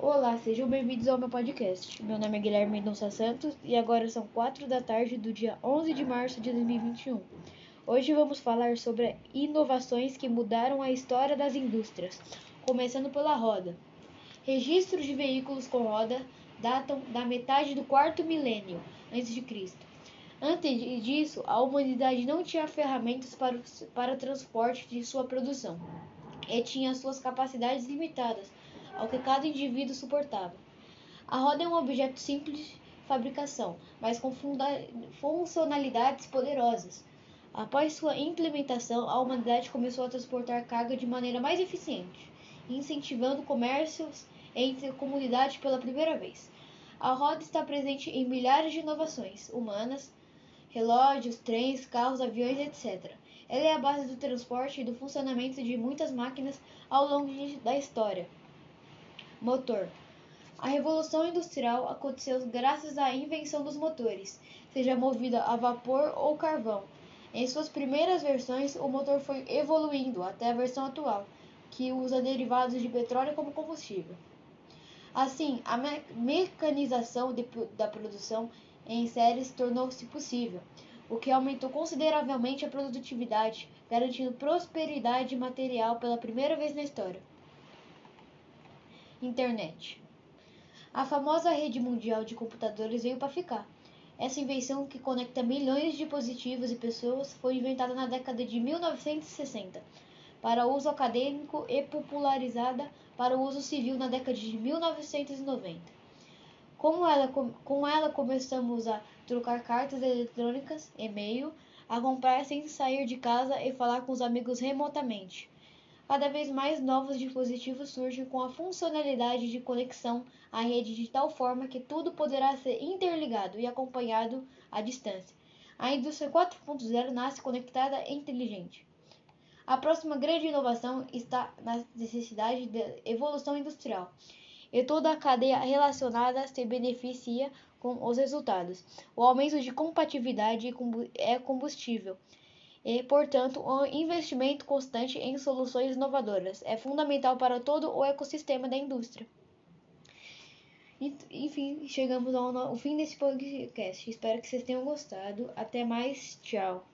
Olá, sejam bem-vindos ao meu podcast. Meu nome é Guilherme Mendonça Santos e agora são 4 da tarde do dia 11 de março de 2021. Hoje vamos falar sobre inovações que mudaram a história das indústrias, começando pela roda. Registros de veículos com roda datam da metade do quarto milênio antes de Cristo. Antes disso, a humanidade não tinha ferramentas para, para transporte de sua produção e tinha suas capacidades limitadas ao que cada indivíduo suportava. A roda é um objeto simples de fabricação, mas com funcionalidades poderosas. Após sua implementação, a humanidade começou a transportar carga de maneira mais eficiente, incentivando comércios entre comunidades pela primeira vez. A roda está presente em milhares de inovações humanas, relógios, trens, carros, aviões, etc. Ela é a base do transporte e do funcionamento de muitas máquinas ao longo da história. Motor. A revolução industrial aconteceu graças à invenção dos motores, seja movida a vapor ou carvão. Em suas primeiras versões, o motor foi evoluindo até a versão atual, que usa derivados de petróleo como combustível. Assim, a me mecanização de, da produção em séries tornou-se possível, o que aumentou consideravelmente a produtividade, garantindo prosperidade material pela primeira vez na história. Internet. A famosa rede mundial de computadores veio para ficar. Essa invenção que conecta milhões de dispositivos e pessoas foi inventada na década de 1960 para uso acadêmico e popularizada para uso civil na década de 1990. Com ela, com ela começamos a trocar cartas eletrônicas, e-mail, a comprar sem sair de casa e falar com os amigos remotamente. Cada vez mais novos dispositivos surgem com a funcionalidade de conexão à rede de tal forma que tudo poderá ser interligado e acompanhado à distância. A indústria 4.0 nasce conectada e inteligente. A próxima grande inovação está na necessidade de evolução industrial, e toda a cadeia relacionada se beneficia com os resultados. O aumento de compatibilidade é combustível e, portanto, o um investimento constante em soluções inovadoras é fundamental para todo o ecossistema da indústria. Enfim, chegamos ao fim desse podcast. Espero que vocês tenham gostado. Até mais. Tchau.